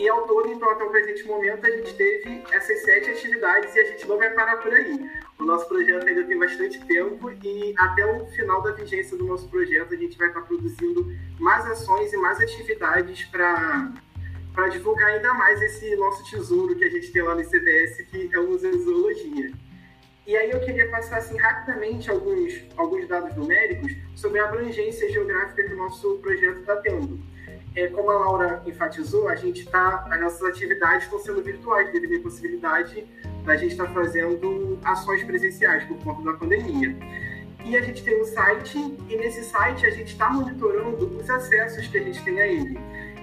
E ao todo, então, até o presente momento, a gente teve essas sete atividades e a gente não vai parar por aí. O nosso projeto ainda tem bastante tempo e até o final da vigência do nosso projeto a gente vai estar produzindo mais ações e mais atividades para para divulgar ainda mais esse nosso tesouro que a gente tem lá no ICBS, que é o Museu de Zoologia. E aí eu queria passar assim rapidamente alguns, alguns dados numéricos sobre a abrangência geográfica que o nosso projeto está tendo. É, como a Laura enfatizou, a gente tá, as nossas atividades estão sendo virtuais devido à possibilidade da gente estar tá fazendo ações presenciais por conta da pandemia. E a gente tem um site, e nesse site a gente está monitorando os acessos que a gente tem a ele.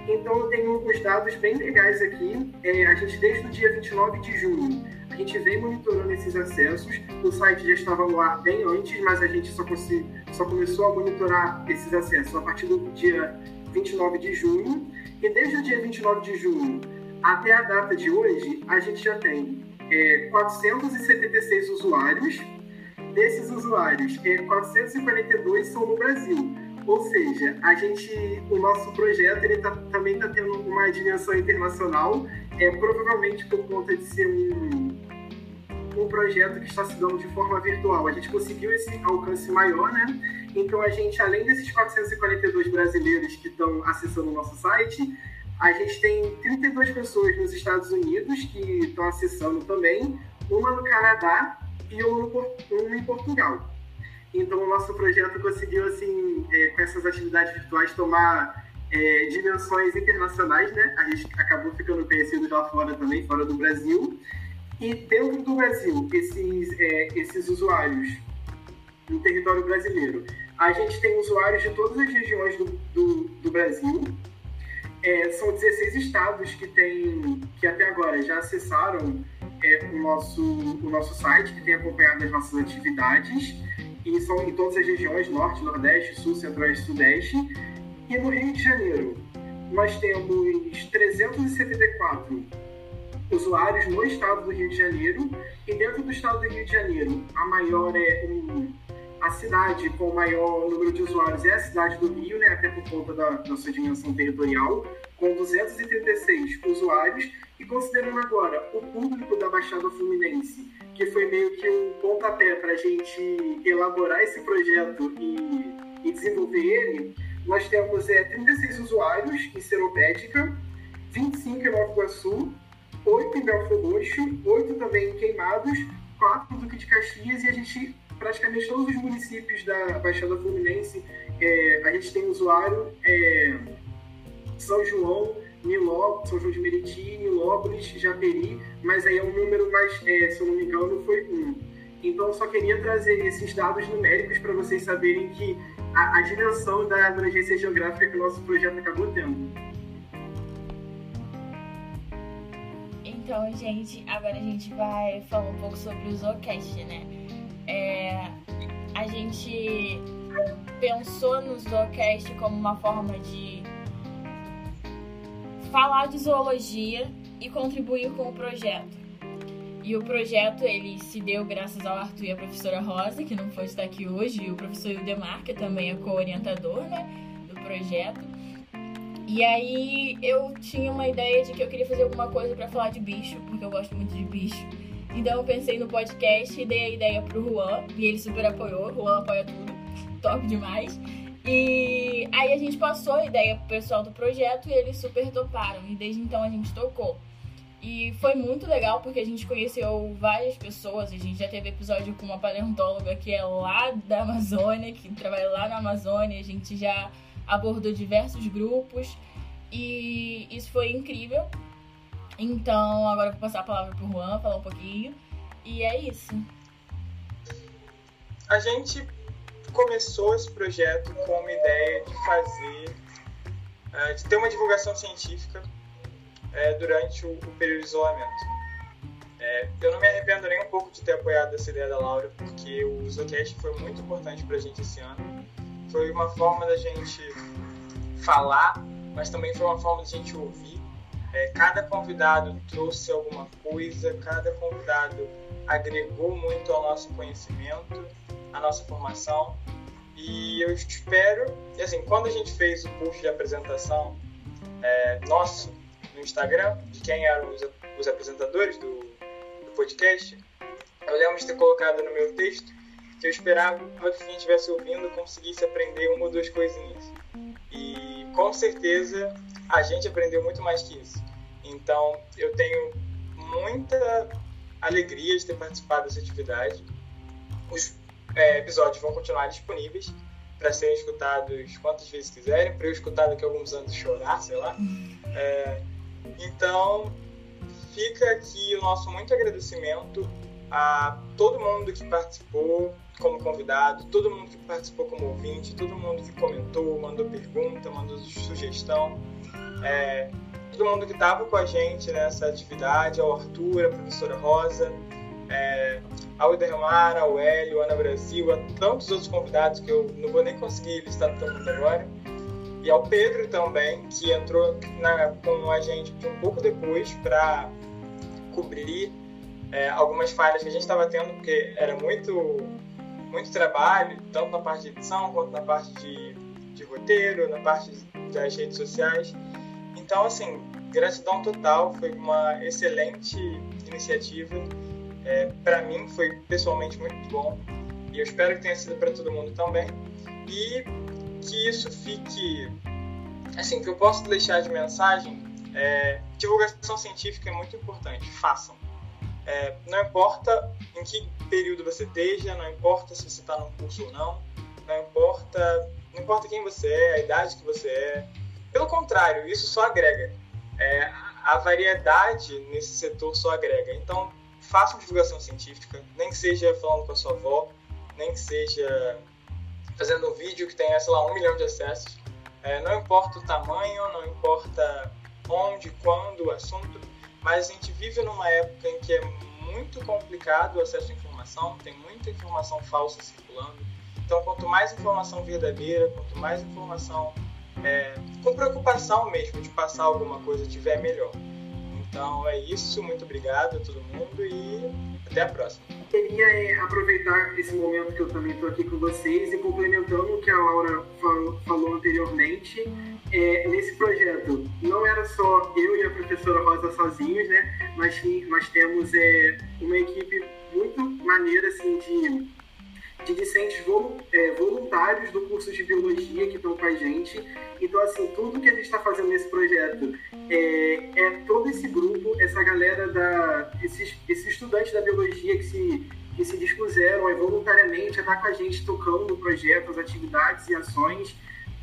Então eu tenho alguns dados bem legais aqui. É, a gente, desde o dia 29 de junho, a gente vem monitorando esses acessos. O site já estava no ar bem antes, mas a gente só, só começou a monitorar esses acessos a partir do dia 29 de junho. E desde o dia 29 de junho até a data de hoje, a gente já tem é, 476 usuários. Desses usuários, é, 442 são no Brasil. Ou seja, a gente, o nosso projeto ele tá, também está tendo uma dimensão internacional, é, provavelmente por conta de ser um, um projeto que está se dando de forma virtual. A gente conseguiu esse alcance maior, né? Então, a gente, além desses 442 brasileiros que estão acessando o nosso site, a gente tem 32 pessoas nos Estados Unidos que estão acessando também, uma no Canadá e uma, uma em Portugal. Então, o nosso projeto conseguiu, assim, é, com essas atividades virtuais, tomar é, dimensões internacionais, né? A gente acabou ficando conhecido lá fora também, fora do Brasil. E dentro do Brasil, esses, é, esses usuários no território brasileiro, a gente tem usuários de todas as regiões do, do, do Brasil. É, são 16 estados que tem, que até agora já acessaram é, o, nosso, o nosso site, que tem acompanhado as nossas atividades e são em todas as regiões, norte, nordeste, sul, centro-oeste, sudeste. E no Rio de Janeiro, nós temos 374 usuários no estado do Rio de Janeiro, e dentro do estado do Rio de Janeiro, a maior é um, a cidade com o maior número de usuários é a cidade do Rio, né, até por conta da, da sua dimensão territorial, com 236 usuários, e considerando agora o público da Baixada Fluminense, que foi meio que um pontapé para a gente elaborar esse projeto e, e, desenvolver ele, nós temos é, 36 usuários em Seropédica, 25 em Nova Iguaçu, 8 em Belfor Roxo, 8 também em Queimados, 4 em Duque de Caxias e a gente, praticamente todos os municípios da Baixada Fluminense, é, a gente tem usuário é, São João, Niló, São João de Meriti, Nilópolis, Japeri, mas aí é um número mais, é, se eu não me engano, foi um. Então, eu só queria trazer esses dados numéricos para vocês saberem que a, a, dimensão da abrangência geográfica que o nosso projeto acabou tendo. Então, gente, agora a gente vai falar um pouco sobre o Zoocast, né? É, a gente pensou no Zoocast como uma forma de falar de zoologia e contribuir com o projeto. E o projeto ele se deu graças ao Arthur e à professora Rosa, que não pode estar aqui hoje, e o professor Ildemar, que também é co-orientador né, do projeto. E aí eu tinha uma ideia de que eu queria fazer alguma coisa para falar de bicho, porque eu gosto muito de bicho. Então eu pensei no podcast e dei a ideia pro Juan, e ele super apoiou, o Juan apoia tudo, top demais. E aí a gente passou a ideia pro pessoal do projeto e eles super toparam. E desde então a gente tocou. E foi muito legal porque a gente conheceu várias pessoas. A gente já teve episódio com uma paleontóloga que é lá da Amazônia, que trabalha lá na Amazônia. A gente já abordou diversos grupos. E isso foi incrível. Então agora eu vou passar a palavra pro Juan, falar um pouquinho. E é isso. A gente começou esse projeto com uma ideia de fazer, uh, de ter uma divulgação científica uh, durante o, o, período de isolamento. Uh, eu não me arrependo nem um pouco de ter apoiado essa ideia da Laura, porque o Zocast foi muito importante para a gente esse ano. Foi uma forma da gente falar, mas também foi uma forma da gente ouvir. cada convidado trouxe alguma coisa, cada convidado agregou muito ao nosso conhecimento a nossa formação. E eu espero, assim, quando a gente fez o post de apresentação é, nosso no Instagram, de quem eram os, os apresentadores do, do podcast, eu lembro de ter colocado no meu texto que eu esperava que quem estivesse ouvindo conseguisse aprender uma ou duas coisinhas. E com certeza a gente aprendeu muito mais que isso. Então eu tenho muita alegria de ter participado dessa atividade os é, episódios vão continuar disponíveis para serem escutados quantas vezes quiserem, para eu escutar daqui a alguns anos chorar, sei lá. É, então, fica aqui o nosso muito agradecimento a todo mundo que participou como convidado, todo mundo que participou como ouvinte, todo mundo que comentou, mandou pergunta, mandou sugestão, é, todo mundo que estava com a gente nessa atividade, ao Arthur, a professora Rosa, é, ao Idermar, ao Hélio, Ana Brasil, a tantos outros convidados que eu não vou nem conseguir listar todo mundo agora. E ao Pedro também, que entrou na, com a gente um pouco depois para cobrir é, algumas falhas que a gente estava tendo, porque era muito, muito trabalho, tanto na parte de edição quanto na parte de, de roteiro, na parte das redes sociais. Então, assim, gratidão total, foi uma excelente iniciativa é, para mim foi pessoalmente muito bom e eu espero que tenha sido para todo mundo também. E que isso fique. Assim, que eu posso deixar de mensagem é, divulgação científica é muito importante, façam. É, não importa em que período você esteja, não importa se você está num curso ou não, não importa, não importa quem você é, a idade que você é. Pelo contrário, isso só agrega. É, a variedade nesse setor só agrega. Então, façam divulgação científica, nem que seja falando com a sua avó, nem que seja fazendo um vídeo que tenha, sei lá, um milhão de acessos. É, não importa o tamanho, não importa onde, quando, o assunto, mas a gente vive numa época em que é muito complicado o acesso à informação, tem muita informação falsa circulando. Então, quanto mais informação verdadeira, quanto mais informação é, com preocupação mesmo de passar alguma coisa tiver, melhor. Então é isso, muito obrigado a todo mundo e até a próxima. Queria é, aproveitar esse momento que eu também estou aqui com vocês e complementando o que a Laura falou, anteriormente, é, nesse projeto não era só eu e a professora Rosa sozinhos, né? Mas nós temos é, uma equipe muito maneira assim de de discentes é, voluntários do curso de biologia que estão com a gente. Então, assim, tudo que a gente está fazendo nesse projeto é, é, todo esse grupo, essa galera, da, esses, esses estudantes da biologia que se, que se dispuseram é, voluntariamente a estar com a gente tocando no projeto, as atividades e ações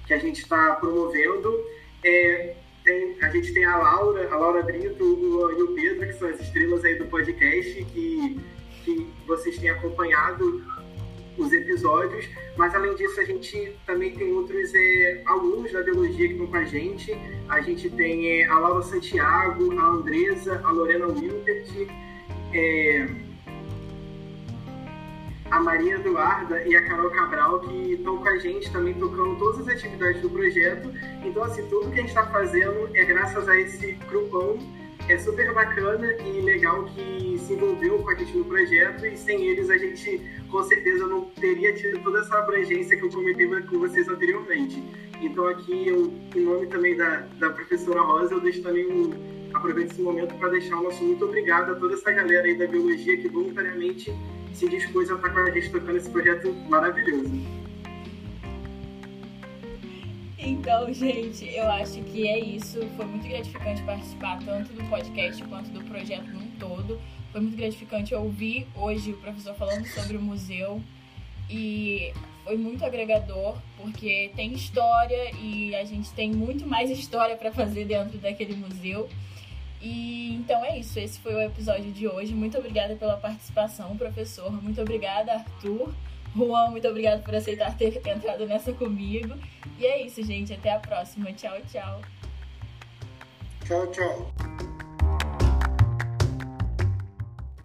que a gente está promovendo. É, tem, a gente tem a Laura, a Laura Brito o, e o Pedro, que são as estrelas aí do podcast, que, que vocês têm acompanhado os episódios, mas além disso a gente também tem outros é, alunos da biologia que estão com a gente. A gente tem é, a Laura Santiago, a Andresa, a Lorena Wilbert, é, a Maria Eduarda e a Carol Cabral que estão com a gente também tocando todas as atividades do projeto. Então assim, tudo que a gente está fazendo é graças a esse grupão é super bacana e legal que se envolveu com a gente no projeto e sem eles a gente com certeza não teria tido toda essa abrangência que eu comentei com vocês anteriormente. Então aqui, eu, em nome também da, da professora Rosa, eu deixo também um, aproveito esse momento para deixar o nosso muito obrigado a toda essa galera aí da biologia que voluntariamente se dispôs a estar com a gente tocando esse projeto maravilhoso. Então, gente, eu acho que é isso. Foi muito gratificante participar tanto do podcast quanto do projeto num todo. Foi muito gratificante ouvir hoje o professor falando sobre o museu e foi muito agregador porque tem história e a gente tem muito mais história para fazer dentro daquele museu. E então é isso, esse foi o episódio de hoje. Muito obrigada pela participação, professor. Muito obrigada, Arthur. Juan, muito obrigada por aceitar ter entrado nessa comigo. E é isso, gente. Até a próxima. Tchau, tchau. Tchau, tchau.